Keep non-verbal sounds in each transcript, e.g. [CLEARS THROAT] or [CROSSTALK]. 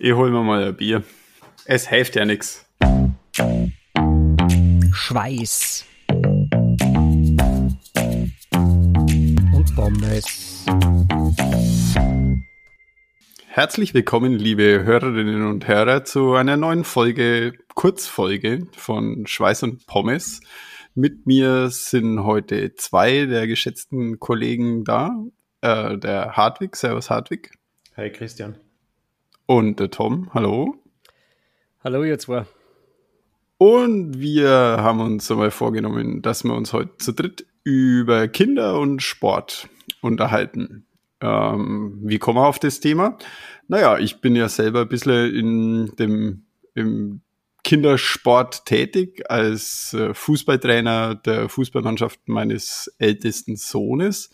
Ich hol mir mal ein Bier. Es hilft ja nichts. Schweiß. Und Pommes. Herzlich willkommen, liebe Hörerinnen und Hörer, zu einer neuen Folge, Kurzfolge von Schweiß und Pommes. Mit mir sind heute zwei der geschätzten Kollegen da. Äh, der Hartwig, Servus Hartwig. Hi Christian. Und der Tom, hallo. Hallo ihr zwei. Und wir haben uns einmal vorgenommen, dass wir uns heute zu dritt über Kinder und Sport unterhalten. Ähm, wie kommen wir auf das Thema? Naja, ich bin ja selber ein bisschen in dem im Kindersport tätig als äh, Fußballtrainer der Fußballmannschaft meines ältesten Sohnes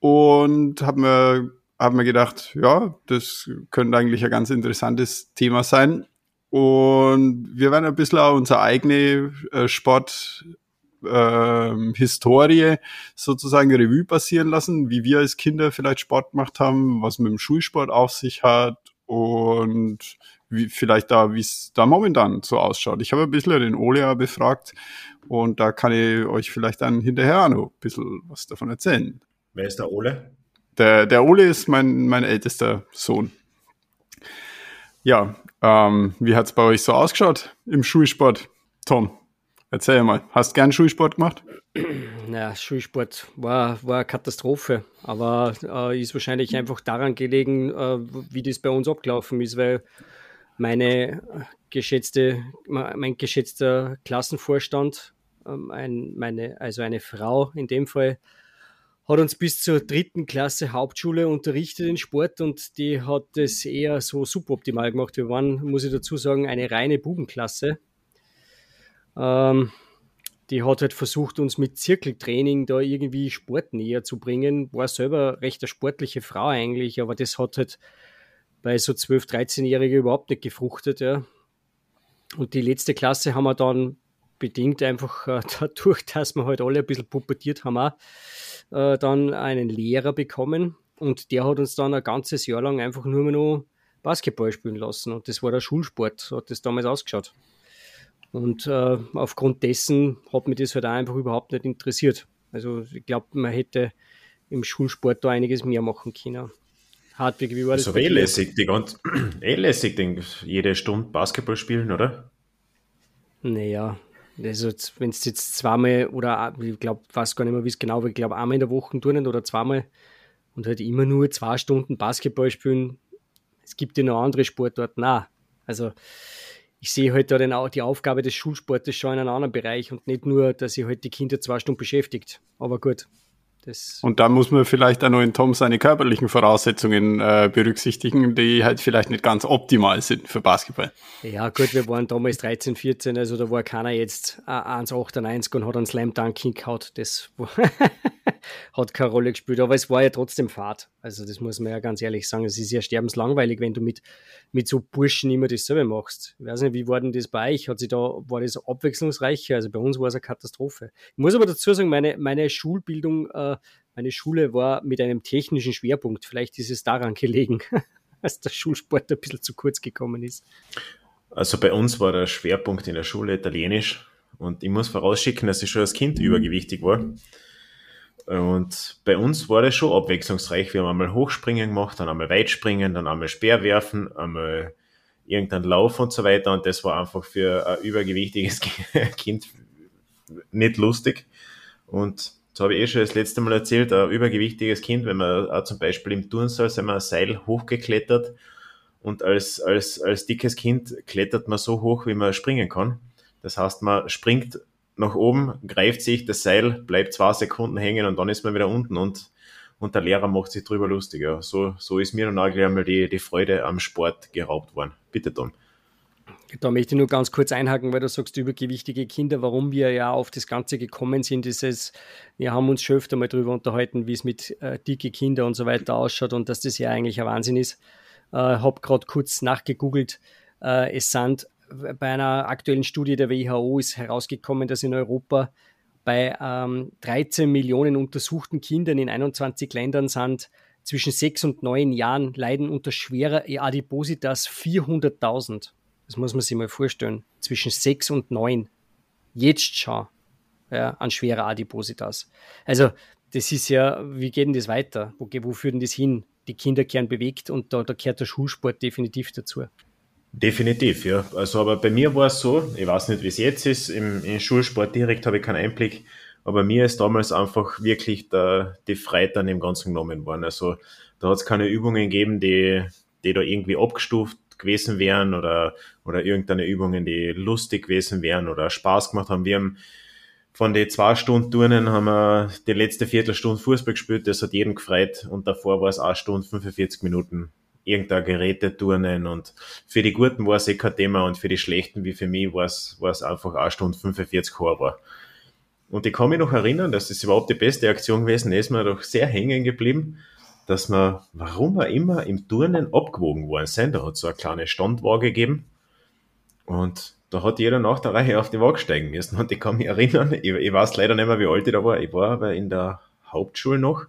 und habe mir, hab mir gedacht, ja, das könnte eigentlich ein ganz interessantes Thema sein. Und wir werden ein bisschen auch unsere eigene äh, Sport ähm, sozusagen Revue passieren lassen, wie wir als Kinder vielleicht Sport gemacht haben, was mit dem Schulsport auf sich hat und wie vielleicht da, wie es da momentan so ausschaut. Ich habe ein bisschen den Olea befragt und da kann ich euch vielleicht dann hinterher noch ein bisschen was davon erzählen. Wer ist der Ole? Der, der Ole ist mein, mein ältester Sohn. Ja, ähm, wie hat's bei euch so ausgeschaut im Schulsport? Tom, erzähl mal. Hast gern Schulsport gemacht? Ja, Schulsport war, war eine Katastrophe, aber äh, ist wahrscheinlich einfach daran gelegen, äh, wie das bei uns abgelaufen ist, weil meine geschätzte, mein geschätzter Klassenvorstand, ähm, ein, meine, also eine Frau in dem Fall, hat uns bis zur dritten Klasse Hauptschule unterrichtet in Sport und die hat das eher so suboptimal gemacht. Wir waren, muss ich dazu sagen, eine reine Bubenklasse. Ähm, die hat halt versucht, uns mit Zirkeltraining da irgendwie Sport näher zu bringen. War selber recht eine sportliche Frau eigentlich, aber das hat halt bei so 12-, 13-Jährigen überhaupt nicht gefruchtet. Ja. Und die letzte Klasse haben wir dann bedingt einfach [LAUGHS] äh, dadurch, dass wir halt alle ein bisschen pubertiert haben, auch, äh, dann einen Lehrer bekommen und der hat uns dann ein ganzes Jahr lang einfach nur mehr noch Basketball spielen lassen und das war der Schulsport, so hat das damals ausgeschaut. Und äh, aufgrund dessen hat mich das halt auch einfach überhaupt nicht interessiert. Also ich glaube, man hätte im Schulsport da einiges mehr machen können. Hartwig, wie war das? Also eh lässig, die ganz, eh lässig, den, jede Stunde Basketball spielen, oder? Naja, also wenn es jetzt zweimal oder ich glaube, weiß gar nicht mehr, wie es genau war, ich glaube einmal in der Woche turnen oder zweimal und halt immer nur zwei Stunden Basketball spielen, es gibt ja noch andere Sportarten auch. Also ich sehe halt da den, die Aufgabe des Schulsportes schon in einem anderen Bereich und nicht nur, dass ihr halt die Kinder zwei Stunden beschäftigt. Aber gut, das und da muss man vielleicht auch noch in Tom seine körperlichen Voraussetzungen äh, berücksichtigen, die halt vielleicht nicht ganz optimal sind für Basketball. Ja, gut, wir waren damals 13, 14, also da war keiner jetzt 1,98 und hat einen Slam Dunk hingehaut. Das [LAUGHS] hat keine Rolle gespielt, aber es war ja trotzdem Fahrt. Also, das muss man ja ganz ehrlich sagen. Es ist ja sterbenslangweilig, wenn du mit, mit so Burschen immer dasselbe machst. Ich weiß nicht, wie war denn das bei euch? Hat sich da, war das abwechslungsreicher? Also, bei uns war es eine Katastrophe. Ich muss aber dazu sagen, meine, meine Schulbildung, äh, meine Schule war mit einem technischen Schwerpunkt. Vielleicht ist es daran gelegen, [LAUGHS] dass der Schulsport ein bisschen zu kurz gekommen ist. Also, bei uns war der Schwerpunkt in der Schule Italienisch. Und ich muss vorausschicken, dass ich schon als Kind übergewichtig war. Und bei uns war das schon abwechslungsreich. Wir haben einmal Hochspringen gemacht, dann einmal Weitspringen, dann einmal Speerwerfen, einmal irgendeinen Lauf und so weiter. Und das war einfach für ein übergewichtiges [LAUGHS] Kind nicht lustig. Und das habe ich eh schon das letzte Mal erzählt, ein übergewichtiges Kind, wenn man auch zum Beispiel im Turnsaal sind wir ein Seil hochgeklettert und als, als, als dickes Kind klettert man so hoch, wie man springen kann. Das heißt, man springt nach oben, greift sich das Seil, bleibt zwei Sekunden hängen und dann ist man wieder unten und, und der Lehrer macht sich drüber lustig. Ja. So, so ist mir dann auch gleich einmal die, die Freude am Sport geraubt worden. Bitte, Tom. Da möchte ich nur ganz kurz einhaken, weil du sagst, übergewichtige Kinder, warum wir ja auf das Ganze gekommen sind, ist es, wir haben uns schon öfter mal darüber unterhalten, wie es mit äh, dicke Kinder und so weiter ausschaut und dass das ja eigentlich ein Wahnsinn ist. Äh, habe gerade kurz nachgegoogelt. Äh, es sind bei einer aktuellen Studie der WHO ist herausgekommen, dass in Europa bei ähm, 13 Millionen untersuchten Kindern in 21 Ländern sind zwischen sechs und neun Jahren leiden unter schwerer Adipositas 400.000. Das muss man sich mal vorstellen. Zwischen sechs und neun. Jetzt schon. Ja, an schwerer Adipositas. Also, das ist ja, wie geht denn das weiter? Wo, wo führt denn das hin? Die Kinder kehren bewegt und da, da gehört der Schulsport definitiv dazu. Definitiv, ja. Also, aber bei mir war es so, ich weiß nicht, wie es jetzt ist, im, im Schulsport direkt habe ich keinen Einblick, aber mir ist damals einfach wirklich der, die an dem Ganzen genommen worden. Also, da hat es keine Übungen gegeben, die, die da irgendwie abgestuft gewesen wären oder, oder irgendeine Übungen, die lustig gewesen wären oder Spaß gemacht haben. Wir haben von den zwei Stunden Turnen haben wir die letzte Viertelstunde Fußball gespielt, das hat jeden gefreut und davor war es eine Stunde 45 Minuten irgendein Geräteturnen und für die Guten war es eh kein Thema und für die Schlechten wie für mich war es, war es einfach eine Stunde 45 Horror. Und ich kann mich noch erinnern, dass das überhaupt die beste Aktion gewesen ist, mir doch sehr hängen geblieben, dass wir, warum wir immer im Turnen abgewogen worden sind, da hat es so eine kleine Standwaage gegeben und da hat jeder nach der Reihe auf die Waage steigen müssen. Und ich kann mich erinnern, ich, ich weiß leider nicht mehr, wie alt ich da war. Ich war aber in der Hauptschule noch,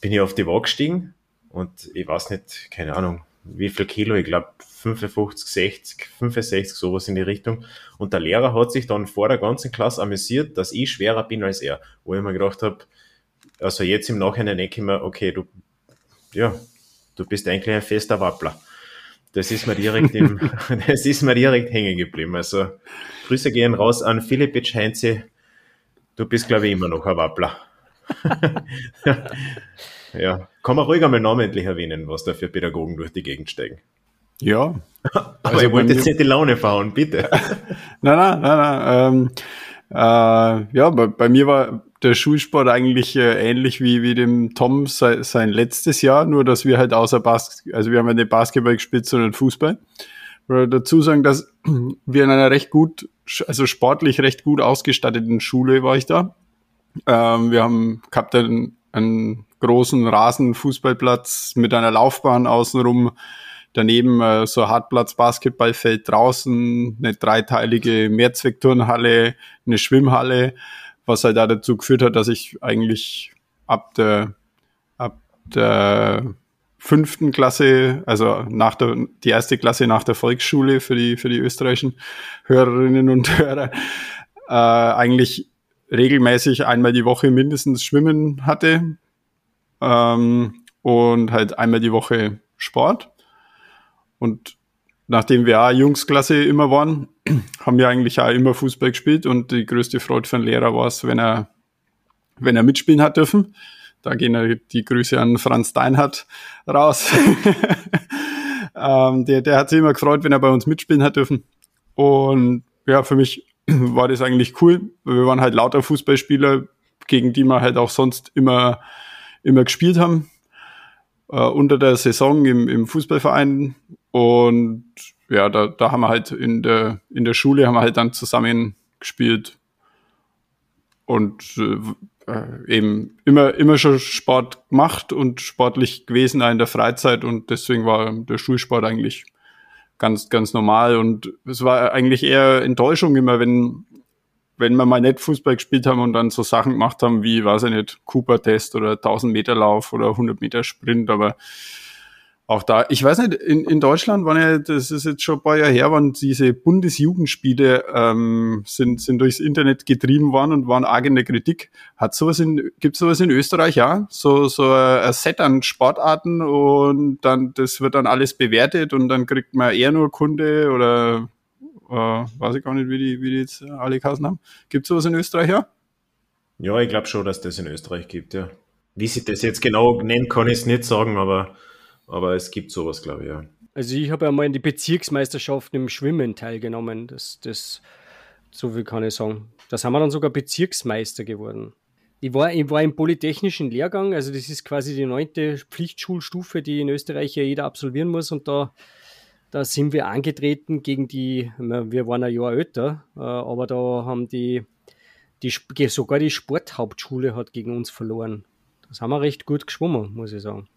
bin ich auf die Waage gestiegen und ich weiß nicht, keine Ahnung, wie viel Kilo, ich glaube 55, 60, 65, sowas in die Richtung. Und der Lehrer hat sich dann vor der ganzen Klasse amüsiert, dass ich schwerer bin als er. Wo ich mir gedacht habe, also jetzt im Nachhinein denke ich mir, okay, du, ja, du bist eigentlich ein fester Wappler das ist mir direkt im, [LAUGHS] das ist mir direkt hängen geblieben. Also Grüße gehen raus an Philippitsch Heinze. Du bist, glaube ich, immer noch ein Wappler. [LAUGHS] ja, kann man ruhig einmal namentlich erwähnen, was da für Pädagogen durch die Gegend steigen. Ja. [LAUGHS] Aber also ihr wollt jetzt nicht die Laune fahren, bitte. nein, nein, nein, nein. Ähm, äh, ja, bei, bei mir war der Schulsport eigentlich äh, ähnlich wie, wie dem Tom sein, sein letztes Jahr, nur dass wir halt außer Basketball, also wir haben ja nicht Basketball gespielt, sondern Fußball. Oder dazu sagen, dass [CLEARS THROAT] wir in einer recht gut, also sportlich recht gut ausgestatteten Schule war ich da. Ähm, wir haben gehabt einen, einen großen Rasenfußballplatz mit einer Laufbahn außenrum, daneben äh, so Hartplatz Basketballfeld draußen, eine dreiteilige Mehrzweckturnhalle, eine Schwimmhalle was halt da dazu geführt hat, dass ich eigentlich ab der, ab der fünften Klasse, also nach der, die erste Klasse nach der Volksschule für die, für die österreichischen Hörerinnen und Hörer, äh, eigentlich regelmäßig einmal die Woche mindestens Schwimmen hatte ähm, und halt einmal die Woche Sport. Und nachdem wir auch Jungsklasse immer waren, [CLEARS THROAT] haben wir eigentlich auch immer Fußball gespielt und die größte Freude für einen Lehrer war es, wenn er, wenn er mitspielen hat dürfen. Da gehen die Grüße an Franz Deinhardt raus. [LAUGHS] ähm, der, der hat sich immer gefreut, wenn er bei uns mitspielen hat dürfen. Und ja, für mich [CLEARS THROAT] war das eigentlich cool. Wir waren halt lauter Fußballspieler, gegen die wir halt auch sonst immer, immer gespielt haben. Äh, unter der Saison im, im Fußballverein. Und ja, da, da haben wir halt in der, in der Schule haben wir halt dann zusammen gespielt. Und äh, eben immer, immer schon Sport gemacht und sportlich gewesen in der Freizeit. Und deswegen war der Schulsport eigentlich ganz, ganz normal. Und es war eigentlich eher Enttäuschung immer, wenn, wenn wir mal nicht Fußball gespielt haben und dann so Sachen gemacht haben wie, weiß ich nicht, Cooper-Test oder 1000 Meter Lauf oder 100 Meter Sprint, aber auch da, ich weiß nicht, in, in Deutschland waren ja, das ist jetzt schon ein paar Jahre her, waren diese Bundesjugendspiele ähm, sind, sind durchs Internet getrieben worden und waren arg in der Kritik. Hat sowas in, gibt sowas in Österreich ja? So, so ein Set an Sportarten und dann, das wird dann alles bewertet und dann kriegt man eher nur Kunde oder äh, weiß ich gar nicht, wie die, wie die jetzt alle Kassen haben. Gibt sowas in Österreich ja? Ja, ich glaube schon, dass das in Österreich gibt, ja. Wie sie das jetzt genau nennen, kann ich es nicht sagen, aber aber es gibt sowas, glaube ich, ja. Also ich habe ja mal in die Bezirksmeisterschaft im Schwimmen teilgenommen. Das, das, so viel kann ich sagen. Da sind wir dann sogar Bezirksmeister geworden. Ich war, ich war im Polytechnischen Lehrgang, also das ist quasi die neunte Pflichtschulstufe, die in Österreich ja jeder absolvieren muss. Und da, da sind wir angetreten gegen die, wir waren ein Jahr älter, äh, aber da haben die, die sogar die Sporthauptschule hat gegen uns verloren. Das haben wir recht gut geschwommen, muss ich sagen.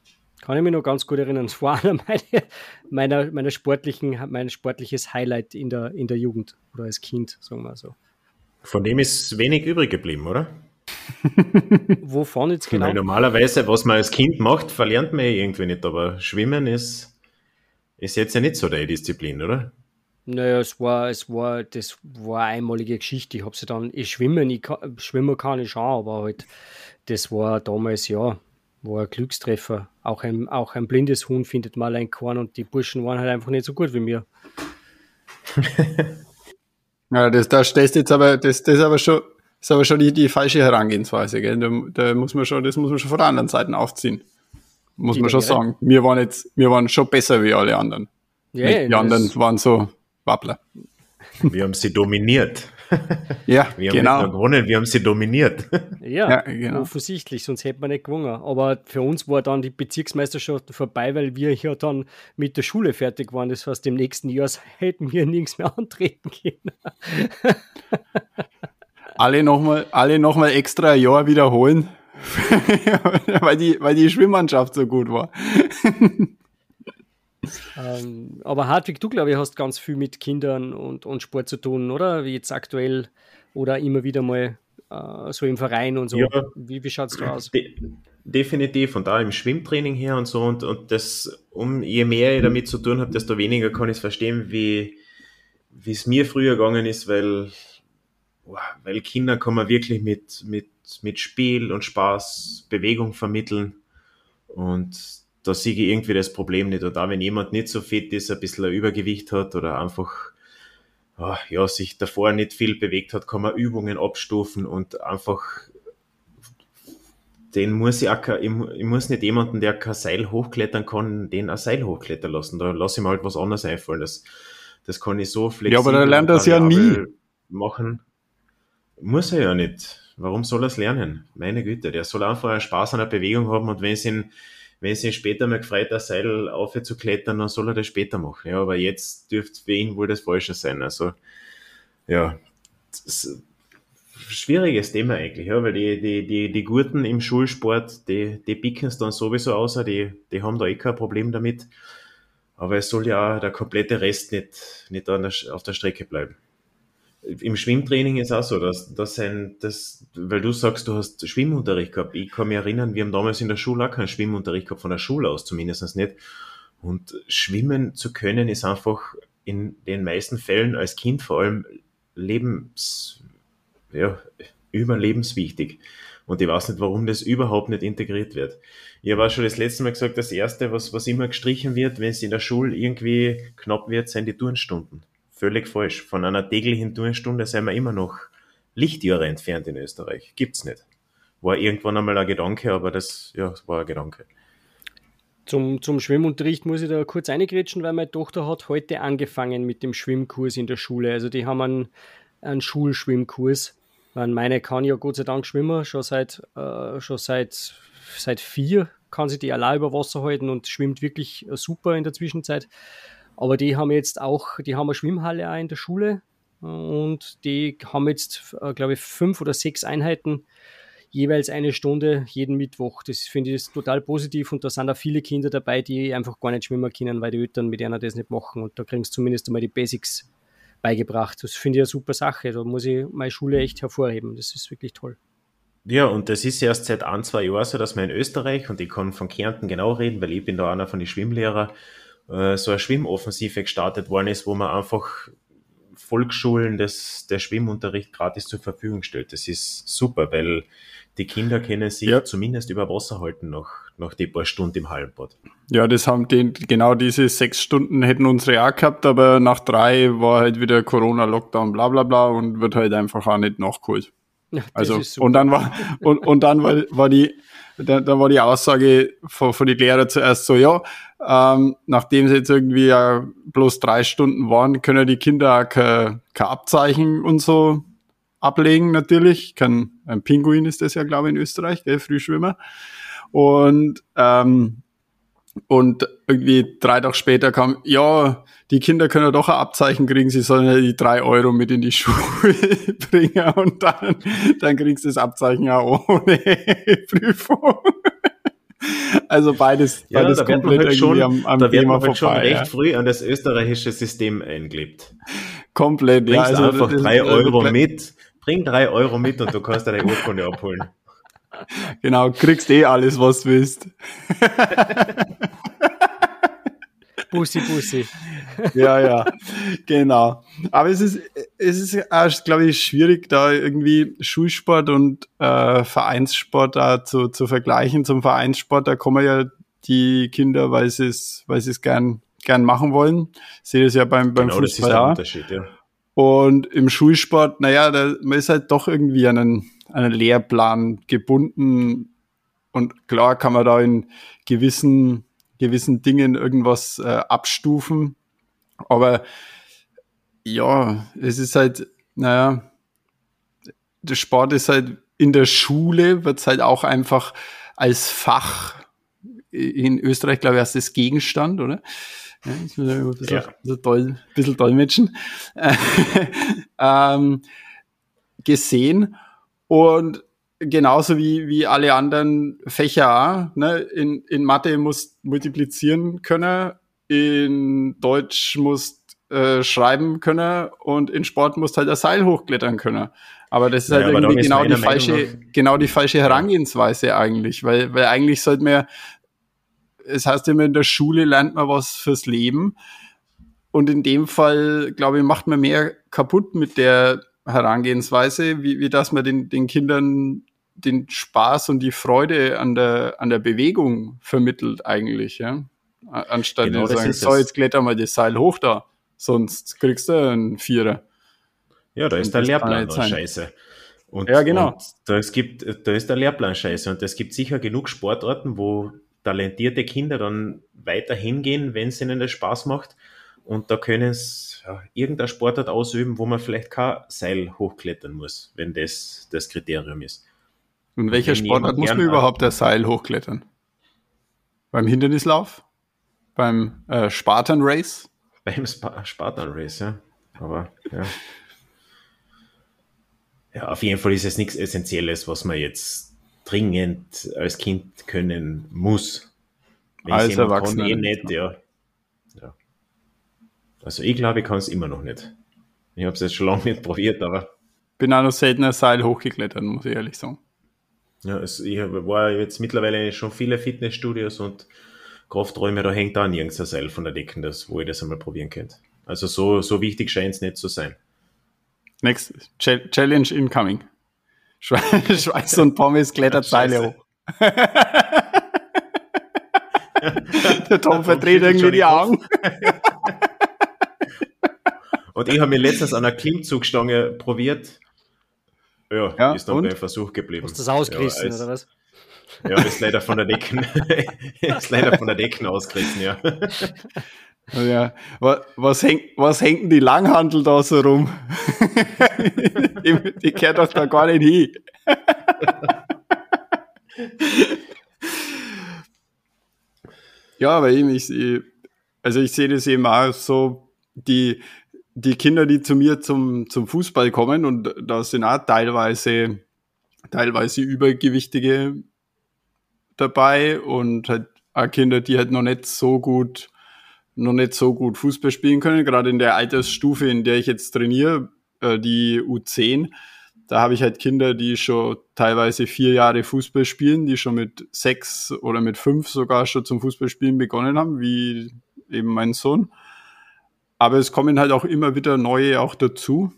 Kann ich mich noch ganz gut erinnern. Es war [LAUGHS] einer meiner, meiner, meiner sportlichen, mein sportliches Highlight in der, in der Jugend oder als Kind, sagen wir so. Von dem ist wenig übrig geblieben, oder? [LAUGHS] Wovon jetzt genau? Weil normalerweise, was man als Kind macht, verlernt man ja irgendwie nicht, aber Schwimmen ist, ist jetzt ja nicht so deine Disziplin, oder? Naja, es war, es war, das war eine einmalige Geschichte. Ich habe sie dann, ich schwimmen, ich kann, schwimmen kann ich schon, aber halt, das war damals, ja, war ein Glückstreffer. Auch ein, auch ein blindes Huhn findet mal ein Korn und die Burschen waren halt einfach nicht so gut wie mir. [LAUGHS] ja, das, da stellst jetzt aber, das, das ist aber schon, ist aber schon die, die falsche Herangehensweise, gell? Da, da, muss man schon, das muss man schon von der anderen Seite aufziehen. Muss die man schon sagen. Wir waren jetzt, wir waren schon besser wie alle anderen. Ja, die anderen waren so Wappler. Wir haben sie dominiert. Ja, [LAUGHS] wir haben genau. nicht gewonnen, wir haben sie dominiert. [LAUGHS] Ja, ja genau. offensichtlich, sonst hätte man nicht gewonnen. Aber für uns war dann die Bezirksmeisterschaft vorbei, weil wir ja dann mit der Schule fertig waren. Das heißt, im nächsten Jahr [LAUGHS] hätten wir nichts mehr antreten können. alle nochmal alle noch mal extra ein Jahr wiederholen, weil, die, weil die Schwimmmannschaft so gut war. Ähm, aber Hartwig, du glaube ich hast ganz viel mit Kindern und, und Sport zu tun, oder? Wie jetzt aktuell oder immer wieder mal äh, so im Verein und so. Ja, wie wie schaut es da aus? De definitiv und da im Schwimmtraining her und so und, und das, um je mehr ich damit zu tun habe, desto weniger kann ich es verstehen, wie es mir früher gegangen ist, weil, weil Kinder kann man wirklich mit, mit, mit Spiel und Spaß Bewegung vermitteln und da sehe ich irgendwie das Problem nicht. Und auch wenn jemand nicht so fit ist, ein bisschen ein Übergewicht hat oder einfach oh, ja, sich davor nicht viel bewegt hat, kann man Übungen abstufen und einfach den muss ich auch, ich, ich muss nicht jemanden, der kein Seil hochklettern kann, den ein Seil hochklettern lassen. Da lasse ich mir halt was anderes einfallen. Das, das kann ich so flexibel. Ja, aber er lernt das ja nie. Machen. Muss er ja nicht. Warum soll er es lernen? Meine Güte, der soll einfach Spaß an der Bewegung haben und wenn es ihn wenn sie später mal gefreut, das Seil aufzuklettern, dann soll er das später machen. Ja, aber jetzt dürfte für ihn wohl das Falsche sein. Also, ja, schwieriges Thema eigentlich, ja, weil die, die, die, die Gurten im Schulsport, die, die picken es dann sowieso aus, die, die haben da eh kein Problem damit. Aber es soll ja auch der komplette Rest nicht, nicht der, auf der Strecke bleiben im Schwimmtraining ist auch so, dass, dass ein, das, weil du sagst, du hast Schwimmunterricht gehabt. Ich kann mich erinnern, wir haben damals in der Schule auch keinen Schwimmunterricht gehabt, von der Schule aus zumindest nicht. Und schwimmen zu können ist einfach in den meisten Fällen als Kind vor allem lebens, ja, überlebenswichtig. Und ich weiß nicht, warum das überhaupt nicht integriert wird. Ich habe auch schon das letzte Mal gesagt, das erste, was, was immer gestrichen wird, wenn es in der Schule irgendwie knapp wird, sind die Turnstunden völlig falsch. Von einer täglichen Turnstunde sind wir immer noch Lichtjahre entfernt in Österreich. Gibt's nicht. War irgendwann einmal ein Gedanke, aber das, ja, war ein Gedanke. Zum, zum Schwimmunterricht muss ich da kurz eingrätschen, weil meine Tochter hat heute angefangen mit dem Schwimmkurs in der Schule. Also die haben einen, einen Schulschwimmkurs. Meine kann ja Gott sei Dank schwimmen, schon seit, äh, schon seit, seit vier kann sie die allein über Wasser halten und schwimmt wirklich super in der Zwischenzeit. Aber die haben jetzt auch, die haben eine Schwimmhalle auch in der Schule und die haben jetzt, äh, glaube ich, fünf oder sechs Einheiten, jeweils eine Stunde jeden Mittwoch. Das finde ich total positiv und da sind auch viele Kinder dabei, die einfach gar nicht schwimmen können, weil die Eltern mit denen das nicht machen und da kriegen sie zumindest einmal die Basics beigebracht. Das finde ich eine super Sache. Da muss ich meine Schule echt hervorheben. Das ist wirklich toll. Ja, und das ist erst seit ein, zwei Jahren so, dass man in Österreich, und ich kann von Kärnten genau reden, weil ich bin da einer von den Schwimmlehrern, äh, so eine Schwimmoffensive gestartet worden ist, wo man einfach Volksschulen das, der Schwimmunterricht gratis zur Verfügung stellt. Das ist super, weil die Kinder können sich ja. zumindest über Wasser halten nach, nach die paar Stunden im Hallenbad. Ja, das haben den, genau diese sechs Stunden hätten unsere auch gehabt, aber nach drei war halt wieder Corona-Lockdown, bla bla bla und wird halt einfach auch nicht nachgeholt. Ja, also, und dann war, und, und dann war, war die, da, da war die Aussage von, von den Lehrer zuerst so, ja, ähm, nachdem sie jetzt irgendwie ja bloß drei Stunden waren, können die Kinder auch kein, kein Abzeichen und so ablegen natürlich. Kein, ein Pinguin ist das ja, glaube ich, in Österreich, gell, Frühschwimmer. Und ähm, und irgendwie drei Tage später kam, ja, die Kinder können doch ein Abzeichen kriegen, sie sollen ja die drei Euro mit in die [LAUGHS] Schule bringen und dann, dann kriegst du das Abzeichen ja ohne [LAUGHS] Prüfung. Also beides, ja, beides da komplett halt schon, am, am da Thema halt vorbei. schon recht ja. früh an das österreichische System eingelebt. Komplett, Bringst ja. Also einfach drei Euro mit, bring drei Euro mit und du kannst deine Urkunde abholen. Genau, kriegst eh alles, was du willst. Bussi, Bussi. ja, ja, genau. Aber es ist, es ist, glaube ich, schwierig, da irgendwie Schulsport und äh, Vereinssport da zu, zu vergleichen. Zum Vereinssport, da kommen ja die Kinder, weil sie es, weil sie es gern, gern machen wollen. Ich sehe das ja beim, beim genau, Fußball. Das ist der Unterschied, ja. Und im Schulsport, naja, da, man ist halt doch irgendwie an einen, einen Lehrplan gebunden. Und klar kann man da in gewissen gewissen Dingen irgendwas äh, abstufen. Aber ja, es ist halt, naja, der Sport ist halt in der Schule, wird es halt auch einfach als Fach in Österreich, glaube ich, als das Gegenstand, oder? Ja, ich muss ein bisschen, ja. bisschen, doll, bisschen dolmetschen. [LAUGHS] ähm, gesehen. Und genauso wie, wie alle anderen Fächer. Ne? In, in Mathe musst multiplizieren können, in Deutsch musst äh, schreiben können und in Sport musst halt ein Seil hochklettern können. Aber das ist halt ja, irgendwie genau die falsche, genau die falsche Herangehensweise eigentlich, weil, weil eigentlich sollte man, es heißt immer in der Schule lernt man was fürs Leben. Und in dem Fall, glaube ich, macht man mehr kaputt mit der Herangehensweise, wie, wie dass man den, den Kindern den Spaß und die Freude an der, an der Bewegung vermittelt eigentlich, ja. Anstatt genau, zu sagen, so, jetzt kletter mal das Seil hoch da, sonst kriegst du einen Vierer. Ja, da ist der Lehrplan scheiße. Und, ja, genau. Und da, es gibt, da ist der Lehrplan scheiße. Und es gibt sicher genug Sportarten, wo talentierte Kinder dann weiter hingehen, wenn es ihnen das Spaß macht. Und da können es ja, irgendein Sportart ausüben, wo man vielleicht kein Seil hochklettern muss, wenn das das Kriterium ist. Und welcher Sportart muss man überhaupt das Seil hochklettern? Beim Hindernislauf? Beim äh, Spartan Race? Beim Sp Spartan Race, ja. Aber ja. Ja, auf jeden Fall ist es nichts Essentielles, was man jetzt dringend als Kind können muss. Wenn als Erwachsener. eh nicht, ja. Also ich glaube, ich kann es immer noch nicht. Ich habe es jetzt schon lange nicht probiert, aber. Bin auch noch seltener Seil hochgeklettert, muss ich ehrlich sagen. Ja, es, ich war jetzt mittlerweile schon viele Fitnessstudios und Krafträume, da hängt da nirgends ein Seil von der Decke, das, wo ihr das einmal probieren könnt. Also so, so wichtig scheint es nicht zu sein. Next Challenge incoming. [LAUGHS] Schweiß und Pommes klettert [LAUGHS] Seile hoch. [LAUGHS] der Tom verdreht irgendwie die Augen. Und ich habe mir letztens an einer Klimmzugstange probiert ja, ja ist dann und? beim Versuch geblieben. Hast du das ausgerissen, ja, oder was? Ja, ist leider von der Decken, [LAUGHS] ist leider von der Decken ausgerissen, ja. [LAUGHS] Ja, was hängt, was hängt denn die Langhandel da so rum? die, die kehrt doch da gar nicht hin. [LAUGHS] ja, aber eben, ich, also ich sehe das eben auch so, die, die Kinder, die zu mir zum, zum Fußball kommen, und da sind auch teilweise, teilweise Übergewichtige dabei und halt auch Kinder, die halt noch nicht so gut, noch nicht so gut Fußball spielen können, gerade in der Altersstufe, in der ich jetzt trainiere, äh, die U10, da habe ich halt Kinder, die schon teilweise vier Jahre Fußball spielen, die schon mit sechs oder mit fünf sogar schon zum Fußballspielen begonnen haben, wie eben mein Sohn. Aber es kommen halt auch immer wieder neue auch dazu.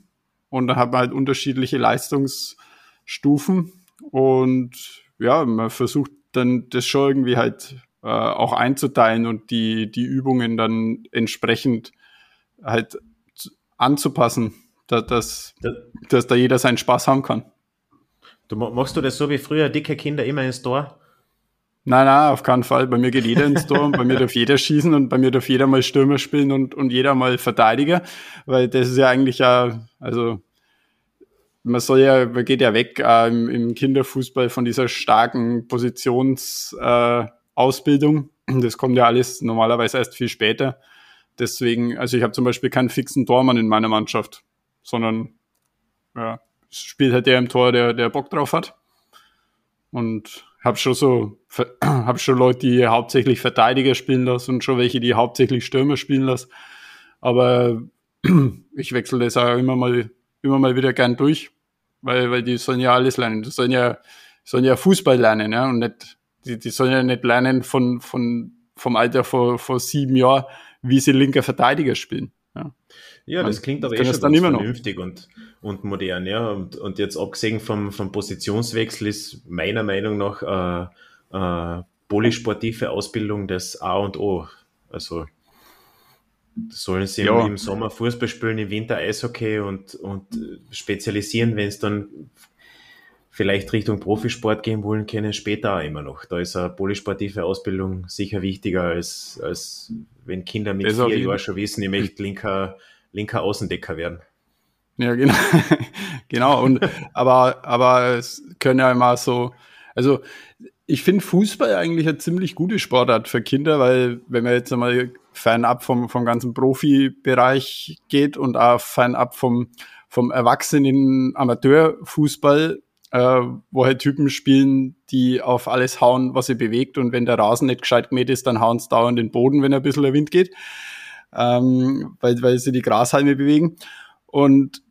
Und da hat man halt unterschiedliche Leistungsstufen. Und ja, man versucht dann das schon irgendwie halt äh, auch einzuteilen und die, die Übungen dann entsprechend halt anzupassen, dass, dass, dass da jeder seinen Spaß haben kann. Du machst du das so wie früher dicke Kinder immer ins Tor? Nein, nein, auf keinen Fall. Bei mir geht jeder ins Tor und bei mir darf jeder schießen und bei mir darf jeder mal Stürmer spielen und, und jeder mal Verteidiger, weil das ist ja eigentlich ja, also man soll ja, man geht ja weg äh, im, im, Kinderfußball von dieser starken Positionsausbildung. Äh, das kommt ja alles normalerweise erst viel später. Deswegen, also ich habe zum Beispiel keinen fixen Tormann in meiner Mannschaft, sondern ja, spielt halt der im Tor, der, der Bock drauf hat. Und habe schon so, [CLEARS THROAT] habe schon Leute, die hauptsächlich Verteidiger spielen lassen und schon welche, die hauptsächlich Stürmer spielen lassen. Aber [CLEARS THROAT] ich wechsle das auch immer mal, immer mal wieder gern durch, weil, weil die sollen ja alles lernen. Die sollen ja, sollen ja Fußball lernen, ja, und nicht, die, die sollen ja nicht lernen von, von, vom Alter vor, vor sieben Jahren, wie sie linker Verteidiger spielen. Ja, ja das klingt aber eh schon dann immer vernünftig und, und modern, ja. Und, und jetzt abgesehen vom, vom Positionswechsel ist meiner Meinung nach äh, äh, polysportive Ausbildung das A und O. Also sollen sie ja. im Sommer Fußball spielen, im Winter Eishockey und, und spezialisieren, wenn es dann vielleicht Richtung Profisport gehen wollen, können später auch immer noch. Da ist eine polysportive Ausbildung sicher wichtiger, als, als wenn Kinder mit das vier Jahren schon wissen, ich möchte linker, linker Außendecker werden. Ja, genau. [LAUGHS] genau. Und, aber, aber es können ja immer so, also ich finde Fußball eigentlich eine ziemlich gute Sportart für Kinder, weil wenn man jetzt einmal fernab vom, vom ganzen Profibereich geht und auch fernab vom, vom erwachsenen Amateurfußball, äh, wo halt Typen spielen, die auf alles hauen, was sie bewegt. Und wenn der Rasen nicht gescheit gemäht ist, dann hauen sie dauernd den Boden, wenn ein bisschen der Wind geht, ähm, weil, weil sie die Grashalme bewegen. Und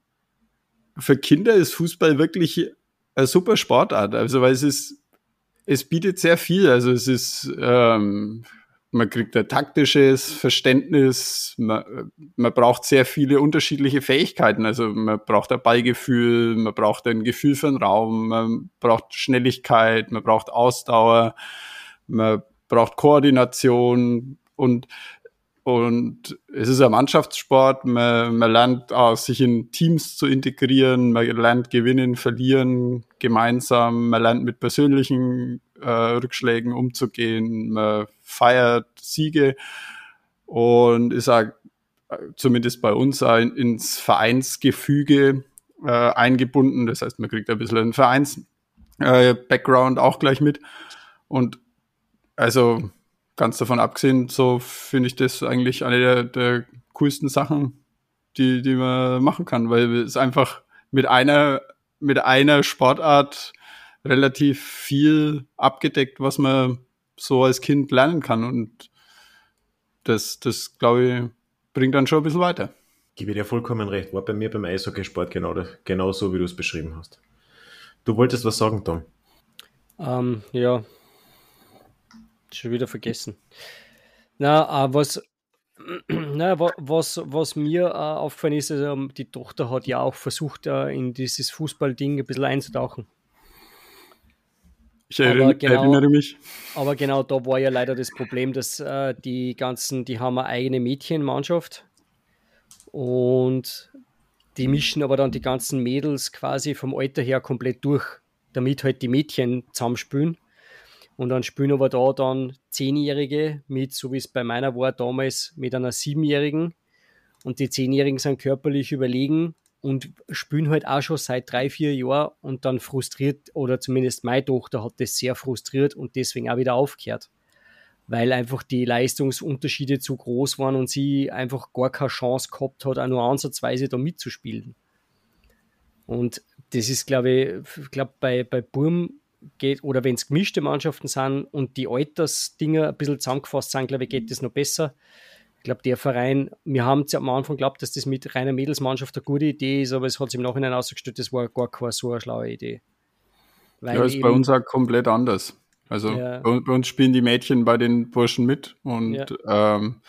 für Kinder ist Fußball wirklich eine super Sportart. Also, weil es ist, es bietet sehr viel. Also, es ist, ähm, man kriegt ein taktisches Verständnis, man, man braucht sehr viele unterschiedliche Fähigkeiten. Also man braucht ein Ballgefühl, man braucht ein Gefühl für den Raum, man braucht Schnelligkeit, man braucht Ausdauer, man braucht Koordination und und es ist ein Mannschaftssport, man, man lernt auch, sich in Teams zu integrieren, man lernt gewinnen, verlieren gemeinsam, man lernt mit persönlichen äh, Rückschlägen umzugehen, man feiert Siege. Und ist auch zumindest bei uns auch ins Vereinsgefüge äh, eingebunden. Das heißt, man kriegt ein bisschen einen Vereins-Background äh, auch gleich mit. Und also ganz davon abgesehen, so finde ich das eigentlich eine der, der coolsten Sachen, die, die man machen kann, weil es einfach mit einer, mit einer Sportart relativ viel abgedeckt, was man so als Kind lernen kann. Und das, das glaube ich, bringt dann schon ein bisschen weiter. Gebe dir vollkommen recht. War bei mir beim Eishockeysport genau, genau so, wie du es beschrieben hast. Du wolltest was sagen, Tom? Ähm, ja, schon wieder vergessen. Na, äh, was, [CLEARS THROAT] na, was, was mir äh, aufgefallen ist, also, die Tochter hat ja auch versucht, äh, in dieses Fußballding ein bisschen einzutauchen. Ich erinnere, genau, erinnere, mich. Aber genau da war ja leider das Problem, dass äh, die ganzen, die haben eine eigene Mädchenmannschaft und die mischen aber dann die ganzen Mädels quasi vom Alter her komplett durch, damit halt die Mädchen zusammenspielen. Und dann spielen aber da dann Zehnjährige mit, so wie es bei meiner war damals, mit einer Siebenjährigen. Und die Zehnjährigen sind körperlich überlegen und spielen halt auch schon seit drei, vier Jahren und dann frustriert, oder zumindest meine Tochter hat das sehr frustriert und deswegen auch wieder aufgehört. Weil einfach die Leistungsunterschiede zu groß waren und sie einfach gar keine Chance gehabt hat, auch nur ansatzweise da mitzuspielen. Und das ist, glaube ich, glaube, bei, bei Burm geht, oder wenn es gemischte Mannschaften sind und die Altersdinger ein bisschen zusammengefasst sind, glaube ich, geht das noch besser. Ich glaube, der Verein, wir haben am Anfang geglaubt, dass das mit reiner Mädelsmannschaft eine gute Idee ist, aber es hat sich im Nachhinein ausgestellt, das war gar keine so eine schlaue Idee. Weil ja, ist bei uns auch komplett anders. Also ja. bei, bei, uns spielen die Mädchen bei den Burschen mit und ja. ähm,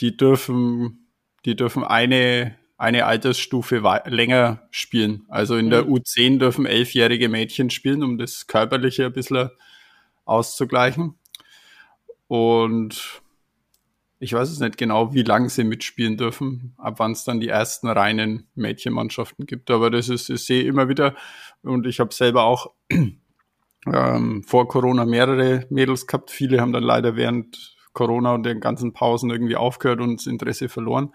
die dürfen, die dürfen eine eine Altersstufe länger spielen. Also in mhm. der U10 dürfen elfjährige Mädchen spielen, um das Körperliche ein bisschen auszugleichen. Und ich weiß es nicht genau, wie lange sie mitspielen dürfen, ab wann es dann die ersten reinen Mädchenmannschaften gibt. Aber das ist, ich sehe immer wieder, und ich habe selber auch [CLEARS THROAT] ähm, vor Corona mehrere Mädels gehabt. Viele haben dann leider während Corona und den ganzen Pausen irgendwie aufgehört und das Interesse verloren.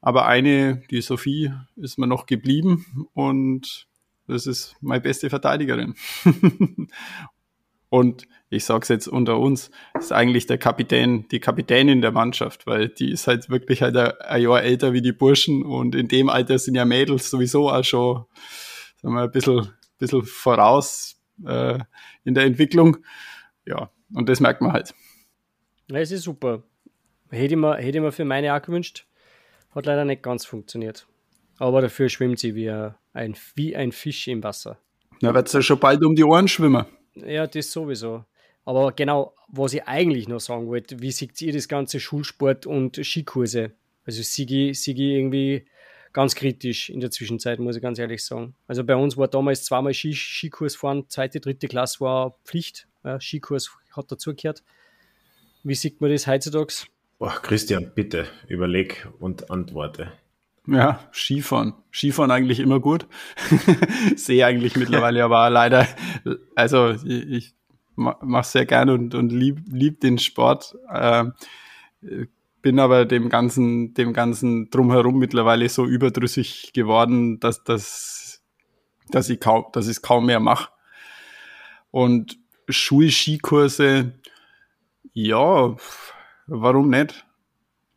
Aber eine, die Sophie, ist mir noch geblieben und das ist meine beste Verteidigerin. [LAUGHS] und ich sage es jetzt unter uns, ist eigentlich der Kapitän, die Kapitänin der Mannschaft, weil die ist halt wirklich halt ein, Jahr älter wie die Burschen und in dem Alter sind ja Mädels sowieso auch schon, sagen wir, ein bisschen, bisschen voraus äh, in der Entwicklung. Ja, und das merkt man halt. Ja, es ist super. Hätte ich mir, hätte ich mir für meine auch gewünscht. Hat leider nicht ganz funktioniert. Aber dafür schwimmt sie wie ein, wie ein Fisch im Wasser. Na, wird es ja schon bald um die Ohren schwimmen. Ja, das sowieso. Aber genau, was ich eigentlich noch sagen wollte, wie seht ihr das ganze Schulsport und Skikurse? Also siege ich irgendwie ganz kritisch in der Zwischenzeit, muss ich ganz ehrlich sagen. Also bei uns war damals zweimal Ski, Skikurs fahren, zweite, dritte Klasse war Pflicht. Ja, Skikurs hat dazugehört. Wie sieht man das heutzutage? Boah, Christian, bitte überleg und antworte. Ja, Skifahren. Skifahren eigentlich immer gut. [LAUGHS] Sehe eigentlich mittlerweile [LAUGHS] aber leider, also ich, mache sehr gerne und, und lieb, lieb den Sport. Äh, bin aber dem ganzen, dem ganzen drumherum mittlerweile so überdrüssig geworden, dass, dass, dass ich kaum, dass ich es kaum mehr mache. Und Schulskikurse, ja, warum nicht?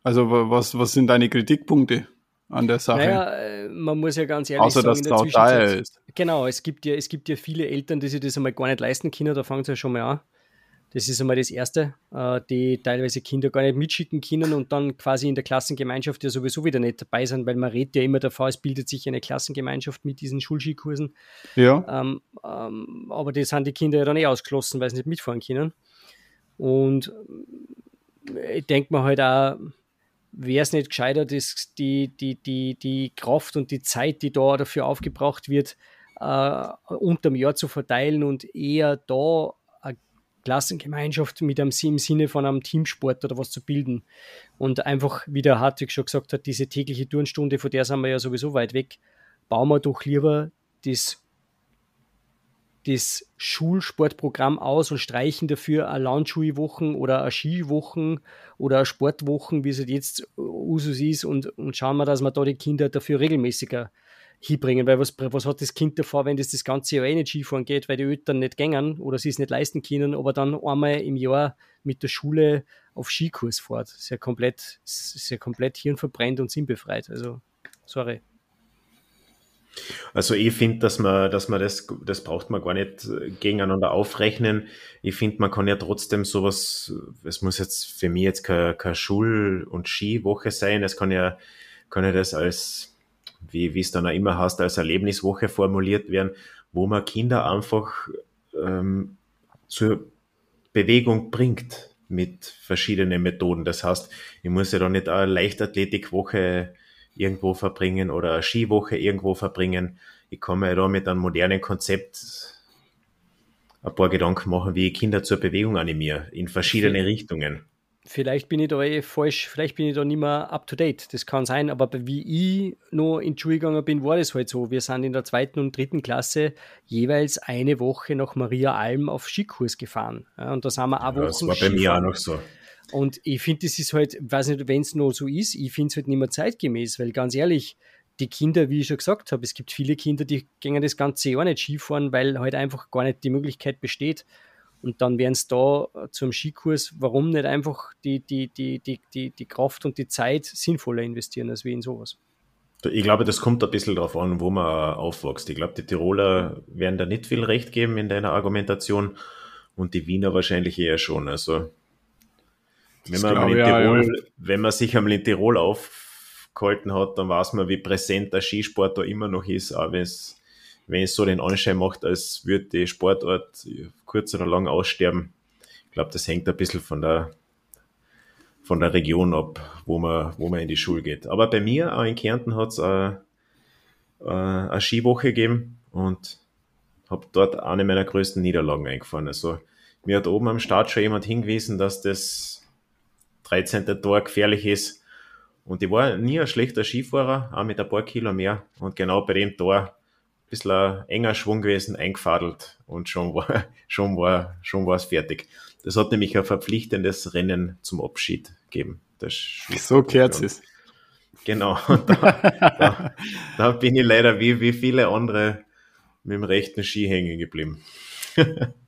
Also was, was sind deine Kritikpunkte an der Sache? Naja, äh, man muss ja ganz ehrlich Außer, sagen, dass es teuer ist. Genau, es gibt, ja, es gibt ja viele Eltern, die sich das einmal gar nicht leisten können, da fangen sie ja schon mal an. Das ist einmal das Erste, äh, die teilweise Kinder gar nicht mitschicken können und dann quasi in der Klassengemeinschaft ja sowieso wieder nicht dabei sind, weil man redet ja immer davor, es bildet sich eine Klassengemeinschaft mit diesen Schulskikursen. Ja. Ähm, ähm, aber die sind die Kinder ja dann eh ausgeschlossen, weil sie nicht mitfahren können. Und ich denke mir halt auch, wäre es nicht gescheiter, dass die, die, die, die Kraft und die Zeit, die da dafür aufgebracht wird, äh, unterm Jahr zu verteilen und eher da eine Klassengemeinschaft mit einem im Sinne von einem Teamsport oder was zu bilden. Und einfach, wie der Hartwig schon gesagt hat, diese tägliche Turnstunde, von der sind wir ja sowieso weit weg, bauen wir doch lieber das das Schulsportprogramm aus und streichen dafür eine Launchschulwochen oder eine Skiwochen oder eine Sportwochen, wie es halt jetzt Usus ist und, und schauen wir, dass wir da die Kinder dafür regelmäßiger hinbringen, weil was, was hat das Kind davor, wenn das das ganze Jahr eh nicht Skifahren geht, weil die Eltern nicht gängen oder sie es nicht leisten können, aber dann einmal im Jahr mit der Schule auf Skikurs fährt. Ist ja komplett, ist ja komplett hirnverbrennt und sinnbefreit. Also, sorry. Also ich finde, dass man, dass man das, das braucht man gar nicht gegeneinander aufrechnen. Ich finde, man kann ja trotzdem sowas, es muss jetzt für mich jetzt keine, keine Schul- und Skiwoche sein, es kann ja, kann ja das als, wie, wie es dann auch immer heißt, als Erlebniswoche formuliert werden, wo man Kinder einfach ähm, zur Bewegung bringt mit verschiedenen Methoden. Das heißt, ich muss ja da nicht eine Leichtathletikwoche irgendwo verbringen oder eine Skiwoche irgendwo verbringen. Ich kann mir da mit einem modernen Konzept ein paar Gedanken machen, wie ich Kinder zur Bewegung animiere, in verschiedene. Richtungen. Vielleicht bin ich da eh falsch, vielleicht bin ich da nicht mehr up to date. Das kann sein, aber wie ich noch in die Schule gegangen bin, war das halt so. Wir sind in der zweiten und dritten Klasse jeweils eine Woche nach Maria Alm auf Skikurs gefahren. Ja, und da sind wir auch Wochen. Das war bei mir auch noch so. Und ich finde, das ist halt, weiß nicht, wenn es noch so ist, ich finde es halt nicht mehr zeitgemäß, weil ganz ehrlich, die Kinder, wie ich schon gesagt habe, es gibt viele Kinder, die gehen das ganze Jahr nicht Skifahren, weil halt einfach gar nicht die Möglichkeit besteht. Und dann wären es da zum Skikurs, warum nicht einfach die, die, die, die, die, die Kraft und die Zeit sinnvoller investieren als wie in sowas? Ich glaube, das kommt ein bisschen darauf an, wo man aufwächst. Ich glaube, die Tiroler werden da nicht viel Recht geben in deiner Argumentation und die Wiener wahrscheinlich eher schon. Also wenn man, in Tirol, ja. wenn man sich einmal in Tirol aufgehalten hat, dann weiß man, wie präsent der Skisport da immer noch ist, auch wenn es wenn es so den Anschein macht, als würde die Sportart kurz oder lang aussterben. Ich glaube, das hängt ein bisschen von der, von der Region ab, wo man, wo man in die Schule geht. Aber bei mir, auch in Kärnten, hat es eine, eine Skiwoche gegeben und habe dort eine meiner größten Niederlagen eingefahren. Also mir hat oben am Start schon jemand hingewiesen, dass das 13. Tor gefährlich ist. Und ich war nie ein schlechter Skifahrer, auch mit ein paar Kilo mehr. Und genau bei dem Tor ein bisschen ein enger Schwung gewesen, eingefadelt und schon war, [LAUGHS] schon war, schon war es fertig. Das hat nämlich ein verpflichtendes Rennen zum Abschied gegeben. so kehrt es. Genau. [LAUGHS] Da, da, da, bin ich leider wie, wie viele andere mit dem rechten Ski hängen geblieben. [LAUGHS]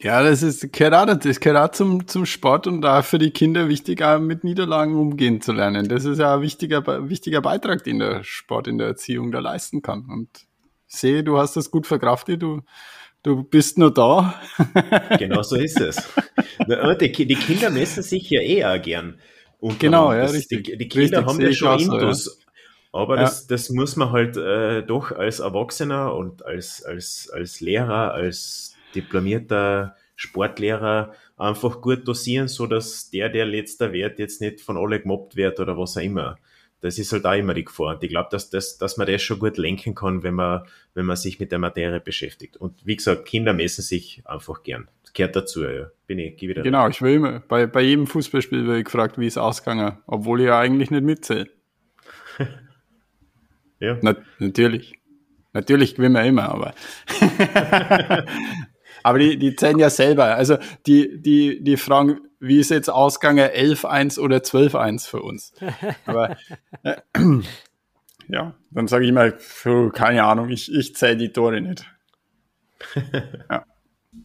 Ja, das ist gehört auch, das gehört auch zum, zum Sport und da für die Kinder wichtig, auch mit Niederlagen umgehen zu lernen. Das ist ja ein wichtiger, wichtiger Beitrag, den der Sport in der Erziehung da leisten kann. Und sehe, du hast das gut verkraftet, du, du bist nur da. [LAUGHS] genau so ist es. Die, die Kinder messen sich ja eh auch gern. Genau, ja, richtig. Die, die Kinder richtig, haben ja schon Intus. So, ja. Aber ja. das, das muss man halt äh, doch als Erwachsener und als, als, als Lehrer, als diplomierter Sportlehrer einfach gut dosieren, so dass der, der letzter wird, jetzt nicht von alle gemobbt wird oder was auch immer. Das ist halt auch immer die Gefahr. Und ich glaube, dass, das, dass man das schon gut lenken kann, wenn man, wenn man sich mit der Materie beschäftigt. Und wie gesagt, Kinder messen sich einfach gern. Das gehört dazu, ja. Bin ich, geh wieder Genau, rein. ich will immer, bei, bei jedem Fußballspiel werde ich gefragt, wie es ausgegangen, obwohl ich ja eigentlich nicht mitzähle. [LAUGHS] ja. Na, natürlich. Natürlich gewinnen wir immer, aber. [LAUGHS] [LAUGHS] aber die, die zählen ja selber. Also die, die, die fragen, wie ist jetzt ausgegangen 11-1 oder 12-1 für uns? Aber äh, [CLEARS THROAT] ja, dann sage ich mal, keine Ahnung, ich, ich zähle die Tore nicht. [LAUGHS] ja.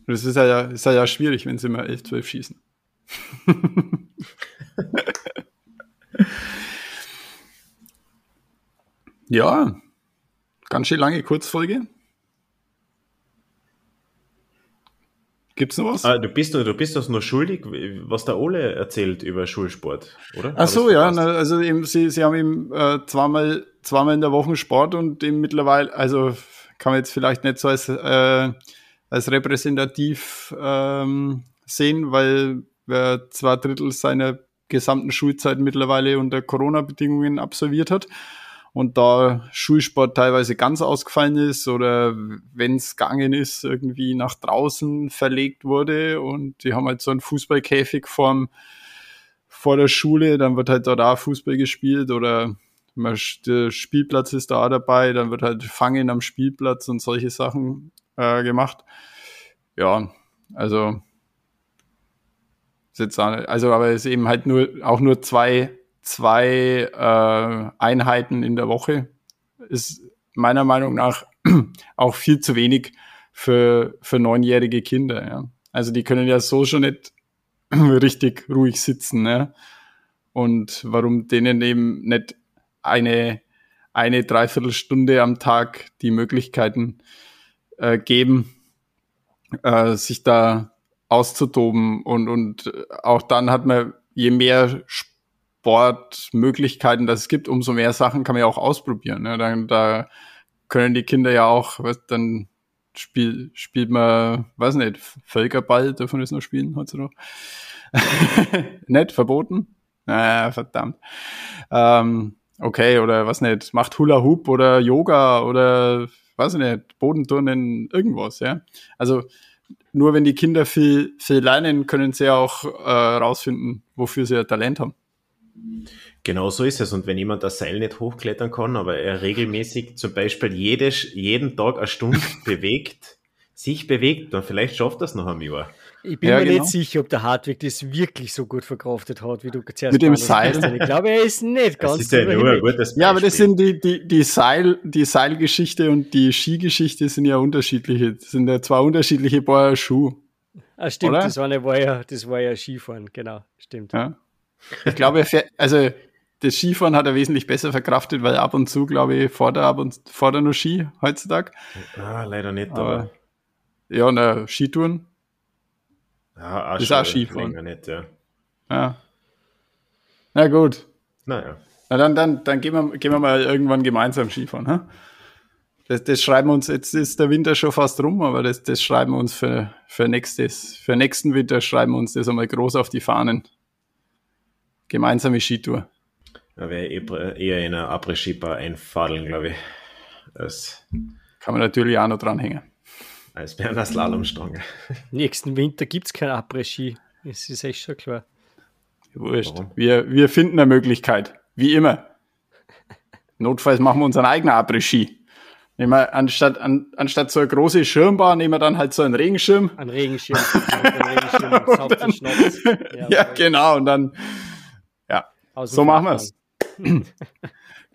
Das ist ja, ist ja schwierig, wenn sie immer 11, 12 schießen. [LAUGHS] ja, ganz schön lange Kurzfolge. Gibt's noch was? Ah, du bist du bist das nur schuldig, was der Ole erzählt über Schulsport, oder? Ach so, ja, na, also eben, sie, sie haben eben äh, zweimal, zweimal in der Woche Sport und eben mittlerweile, also kann man jetzt vielleicht nicht so als, äh, als repräsentativ ähm, sehen, weil er zwei Drittel seiner gesamten Schulzeit mittlerweile unter Corona-Bedingungen absolviert hat und da Schulsport teilweise ganz ausgefallen ist oder wenn es gegangen ist, irgendwie nach draußen verlegt wurde und die haben halt so einen Fußballkäfig vorm, vor der Schule, dann wird halt auch Fußball gespielt oder der Spielplatz ist da dabei, dann wird halt Fangen am Spielplatz und solche Sachen äh, gemacht. Ja, also ist jetzt auch, also aber es ist eben halt nur auch nur zwei zwei äh, Einheiten in der Woche ist meiner Meinung nach [CLEARS THROAT] auch viel zu wenig für, für neunjährige Kinder. Ja. Also die können ja so schon nicht [CLEARS THROAT] richtig ruhig sitzen. Ja. Und warum denen eben nicht eine, eine Dreiviertelstunde am Tag die Möglichkeiten äh, geben, äh, sich da auszutoben. Und, und auch dann hat man, je mehr Sport Sportmöglichkeiten das es gibt, umso mehr Sachen kann man ja auch ausprobieren. Ne? Dann, da können die Kinder ja auch, was, dann spiel, spielt man, weiß nicht, Völkerball, wir das noch spielen heutzutage? [LAUGHS] nicht, verboten? Naja, verdammt. Ähm, okay, oder was nicht, macht Hula Hoop oder Yoga oder weiß nicht, Bodenturnen, irgendwas, ja. Also nur wenn die Kinder viel, viel lernen, können sie ja auch äh, rausfinden, wofür sie Talent haben. Genau so ist es. Und wenn jemand das Seil nicht hochklettern kann, aber er regelmäßig zum Beispiel jede, jeden Tag eine Stunde [LAUGHS] bewegt, sich bewegt, dann vielleicht schafft das noch ein Jahr. Ich bin ja, mir genau. nicht sicher, ob der Hartwig das wirklich so gut verkraftet hat, wie du zuerst Mit dem Seil. Hast. Ich glaube, er ist nicht ganz. Das ist ja nur ein gutes. Ja, aber das sind die, die, die Seil, die Seilgeschichte und die Skigeschichte sind ja unterschiedliche. Das sind ja zwei unterschiedliche Paar Schuhe. Ah, stimmt, das, eine war ja, das war ja Skifahren, genau, stimmt. Ja. Ich glaube, er fährt, also das Skifahren hat er wesentlich besser verkraftet, weil ab und zu, glaube ich, fährt er ab und fährt er nur Ski heutzutage. Ah, leider nicht, aber. aber ja, na, Skitouren. Ja, auch ist auch Skifahren. Nicht, ja. ja. Na gut. Naja. Na dann, dann, dann gehen, wir, gehen wir mal irgendwann gemeinsam Skifahren. Hm? Das, das schreiben wir uns, jetzt ist der Winter schon fast rum, aber das, das schreiben wir uns für, für nächstes, für nächsten Winter schreiben wir uns das einmal groß auf die Fahnen gemeinsame Skitour. Da wäre eh eher in einer Après-Ski-Bar einfadeln, glaube ich. Das Kann man natürlich auch noch dranhängen. Als bei einer Slalomstange. [LAUGHS] Nächsten Winter gibt es kein Après-Ski. Das ist echt schon klar. Wurscht. Wir, wir finden eine Möglichkeit. Wie immer. Notfalls machen wir unseren eigenen Après-Ski. Nehmen wir anstatt, an, anstatt so eine große Schirmbar, nehmen wir dann halt so einen Regenschirm. Ein Regenschirm. ein Regenschirm [LAUGHS] dann, [LAUGHS] ja, ja genau. Und dann so machen wir es. [CLEARS THROAT]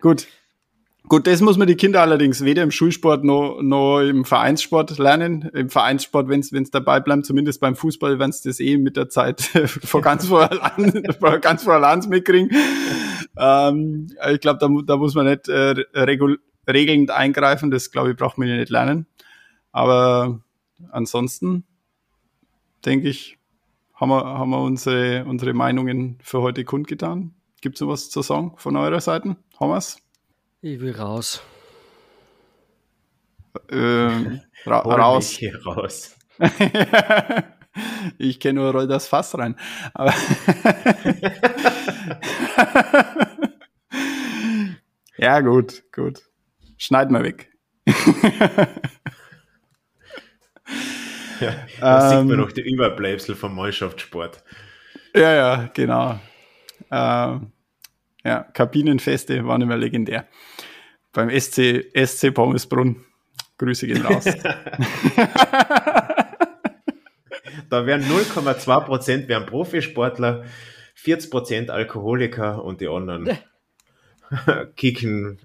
Gut. Gut, das muss man die Kinder allerdings weder im Schulsport noch, noch im Vereinssport lernen. Im Vereinssport, wenn es dabei bleibt, zumindest beim Fußball, wenn es das eh mit der Zeit [LAUGHS] vor ganz [LAUGHS] vor ganz vor allein mitkriegen. Ähm, ich glaube, da, da muss man nicht äh, regul regelnd eingreifen. Das, glaube ich, braucht man ja nicht lernen. Aber ansonsten denke ich, haben wir, haben wir unsere, unsere Meinungen für heute kundgetan. Gibt es noch was zu sagen von eurer Seite? Thomas? Ich will raus. Ähm, ra [LAUGHS] raus. mich hier raus. [LAUGHS] ich kenne nur roll das Fass rein. Aber [LAUGHS] ja, gut, gut. Schneid mal weg. Ja, da Ähm. sieht man noch die Überbleibsel vom Mannschaftssport. Ja, ja, genau. Ähm, ja, Kabinenfeste waren immer legendär. Beim SC, SC Pommesbrunn. Grüße gehen raus. [LAUGHS] Da wären 0,2 Prozent wären Profisportler, 40 Prozent Alkoholiker und die anderen [LAUGHS] kicken.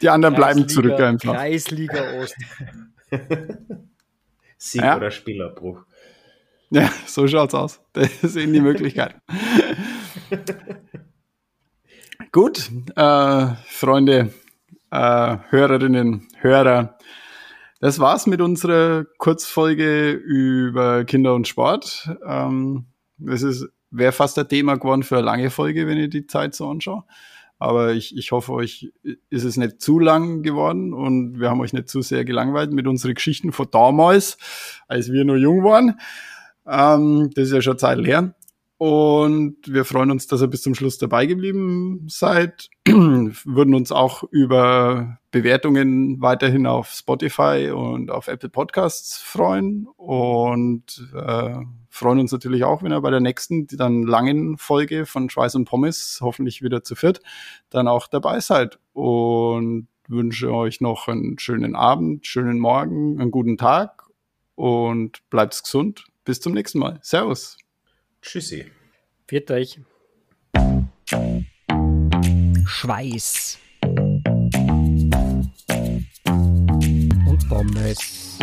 Die anderen bleiben Kreisliga- zurück einfach. Kreisliga Ost. [LAUGHS] Sieg Ja. oder Spielabbruch. Ja, so schaut's aus. Das ist eben die Möglichkeit. Gut, äh, Freunde, äh, Hörerinnen, Hörer, das war's mit unserer Kurzfolge über Kinder und Sport. Ähm, das ist wäre fast ein Thema geworden für eine lange Folge, wenn ich die Zeit so anschaue. Aber ich, ich hoffe, euch ist es nicht zu lang geworden und wir haben euch nicht zu sehr gelangweilt mit unseren Geschichten von damals, als wir nur jung waren. Ähm, das ist ja schon Zeit leer. Und wir freuen uns, dass ihr bis zum Schluss dabei geblieben seid. [CLEARS THROAT] Würden uns auch über Bewertungen weiterhin auf Spotify und auf Apple Podcasts freuen. Und äh, freuen uns natürlich auch, wenn ihr bei der nächsten, die dann langen Folge von Schweiß und Pommes, hoffentlich wieder zu viert, dann auch dabei seid. Und wünsche euch noch einen schönen Abend, schönen Morgen, einen guten Tag und bleibt gesund. Bis zum nächsten Mal. Servus. Tschüssi. Viert euch. Schweiß. Und Pommes.